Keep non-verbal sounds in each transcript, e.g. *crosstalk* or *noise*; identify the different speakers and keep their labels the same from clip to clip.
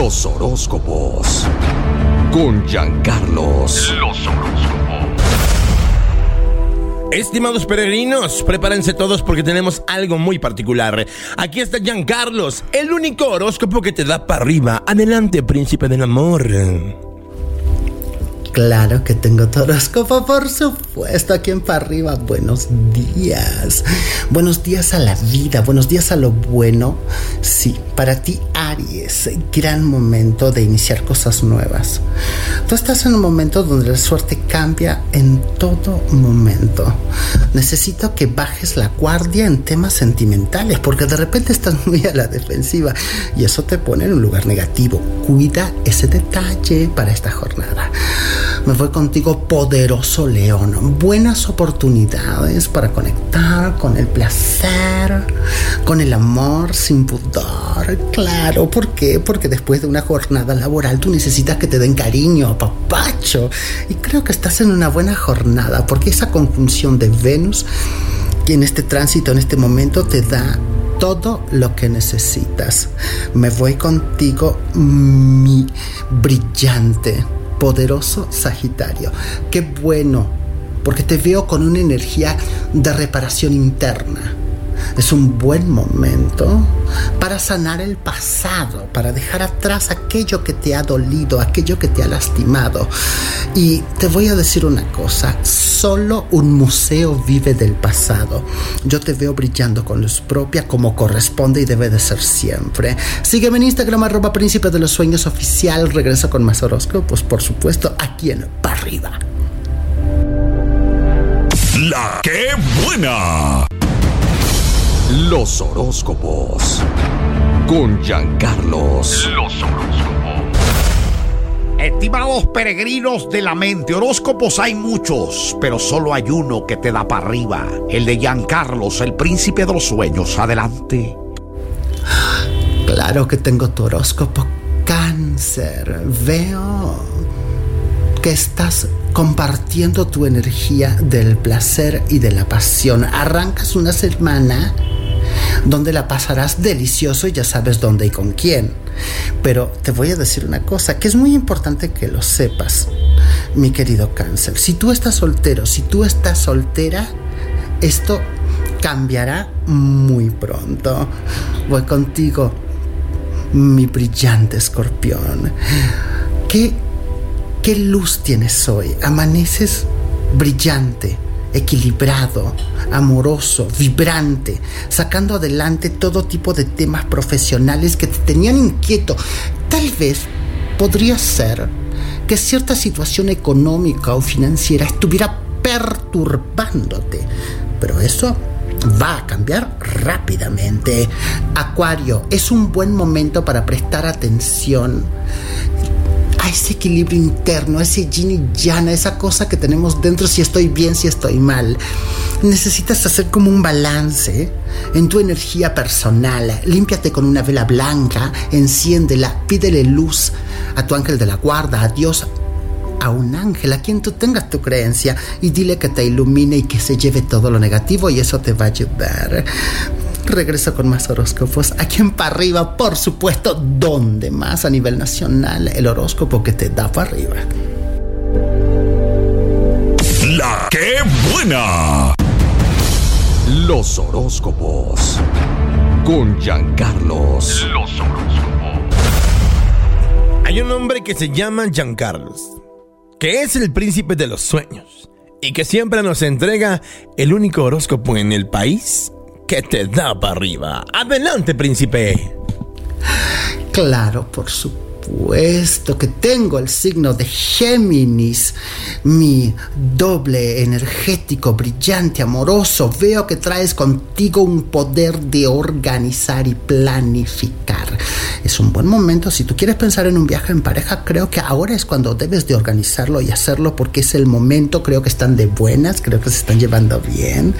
Speaker 1: Los horóscopos. Con Giancarlos. Los horóscopos.
Speaker 2: Estimados peregrinos, prepárense todos porque tenemos algo muy particular. Aquí está Giancarlos, el único horóscopo que te da para arriba. Adelante, príncipe del amor.
Speaker 3: Claro que tengo tu horóscopo, por supuesto, aquí en para arriba. Buenos días. Buenos días a la vida, buenos días a lo bueno. Sí, para ti, Aries, gran momento de iniciar cosas nuevas. Tú estás en un momento donde la suerte cambia en todo momento. Necesito que bajes la guardia en temas sentimentales, porque de repente estás *laughs* muy a la defensiva y eso te pone en un lugar negativo. Cuida ese detalle para esta jornada. Me voy contigo, poderoso león. Buenas oportunidades para conectar con el placer, con el amor sin pudor. Claro, ¿por qué? Porque después de una jornada laboral tú necesitas que te den cariño, papacho. Y creo que estás en una buena jornada porque esa conjunción de Venus que en este tránsito, en este momento, te da todo lo que necesitas. Me voy contigo, mi brillante poderoso Sagitario. Qué bueno, porque te veo con una energía de reparación interna. Es un buen momento para sanar el pasado, para dejar atrás aquello que te ha dolido, aquello que te ha lastimado. Y te voy a decir una cosa, solo un museo vive del pasado. Yo te veo brillando con luz propia como corresponde y debe de ser siempre. Sígueme en Instagram arroba príncipe de los sueños oficial. Regreso con más horóscopos, por supuesto, aquí en Pa' Arriba.
Speaker 1: La que buena. Los horóscopos. Con Giancarlos. Los horóscopos.
Speaker 4: Estimados peregrinos de la mente, horóscopos hay muchos, pero solo hay uno que te da para arriba. El de Giancarlos, el príncipe de los sueños. Adelante.
Speaker 3: Claro que tengo tu horóscopo. Cáncer. Veo que estás compartiendo tu energía del placer y de la pasión. Arrancas una semana donde la pasarás delicioso y ya sabes dónde y con quién. Pero te voy a decir una cosa que es muy importante que lo sepas, mi querido cáncer. Si tú estás soltero, si tú estás soltera, esto cambiará muy pronto. Voy contigo, mi brillante escorpión. ¿Qué, qué luz tienes hoy? Amaneces brillante equilibrado, amoroso, vibrante, sacando adelante todo tipo de temas profesionales que te tenían inquieto. Tal vez podría ser que cierta situación económica o financiera estuviera perturbándote, pero eso va a cambiar rápidamente. Acuario, es un buen momento para prestar atención ese equilibrio interno, ese yin y yang, esa cosa que tenemos dentro, si estoy bien, si estoy mal. Necesitas hacer como un balance en tu energía personal. Límpiate con una vela blanca, enciéndela, pídele luz a tu ángel de la guarda, a Dios, a un ángel, a quien tú tengas tu creencia, y dile que te ilumine y que se lleve todo lo negativo y eso te va a ayudar. Regreso con más horóscopos aquí en para arriba, por supuesto, donde más a nivel nacional el horóscopo que te da para arriba.
Speaker 1: La que buena. Los horóscopos con Giancarlos. Los horóscopos.
Speaker 2: Hay un hombre que se llama Giancarlos, que es el príncipe de los sueños y que siempre nos entrega el único horóscopo en el país que te da para arriba. Adelante, príncipe.
Speaker 3: Claro, por supuesto puesto que tengo el signo de Géminis, mi doble energético, brillante, amoroso, veo que traes contigo un poder de organizar y planificar. Es un buen momento, si tú quieres pensar en un viaje en pareja, creo que ahora es cuando debes de organizarlo y hacerlo porque es el momento, creo que están de buenas, creo que se están llevando bien,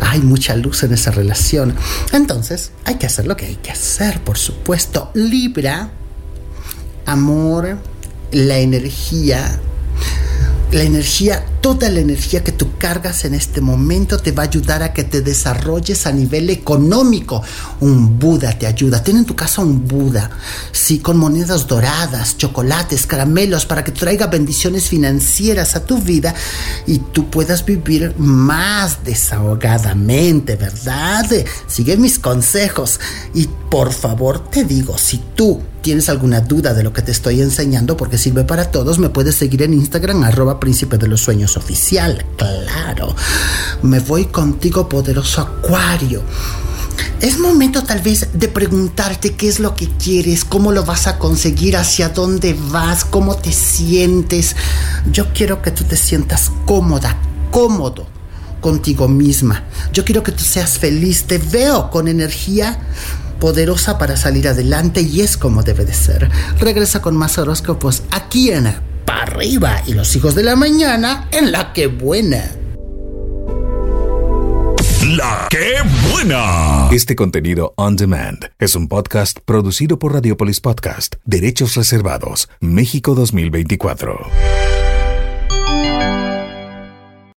Speaker 3: hay mucha luz en esa relación. Entonces, hay que hacer lo que hay que hacer, por supuesto. Libra amor, la energía, la energía, toda la energía que tú cargas en este momento te va a ayudar a que te desarrolles a nivel económico. Un Buda te ayuda. Ten en tu casa un Buda, sí, con monedas doradas, chocolates, caramelos, para que traiga bendiciones financieras a tu vida y tú puedas vivir más desahogadamente, ¿verdad? Sigue mis consejos y por favor te digo, si tú tienes alguna duda de lo que te estoy enseñando, porque sirve para todos, me puedes seguir en Instagram, arroba príncipe de los sueños oficial. Claro. Me voy contigo, poderoso Acuario. Es momento tal vez de preguntarte qué es lo que quieres, cómo lo vas a conseguir, hacia dónde vas, cómo te sientes. Yo quiero que tú te sientas cómoda, cómodo contigo misma. Yo quiero que tú seas feliz, te veo con energía poderosa para salir adelante y es como debe de ser. Regresa con más horóscopos aquí en Pa' arriba y los hijos de la mañana en La Que Buena.
Speaker 1: La que buena.
Speaker 5: Este contenido on demand es un podcast producido por Radiopolis Podcast, Derechos Reservados, México 2024.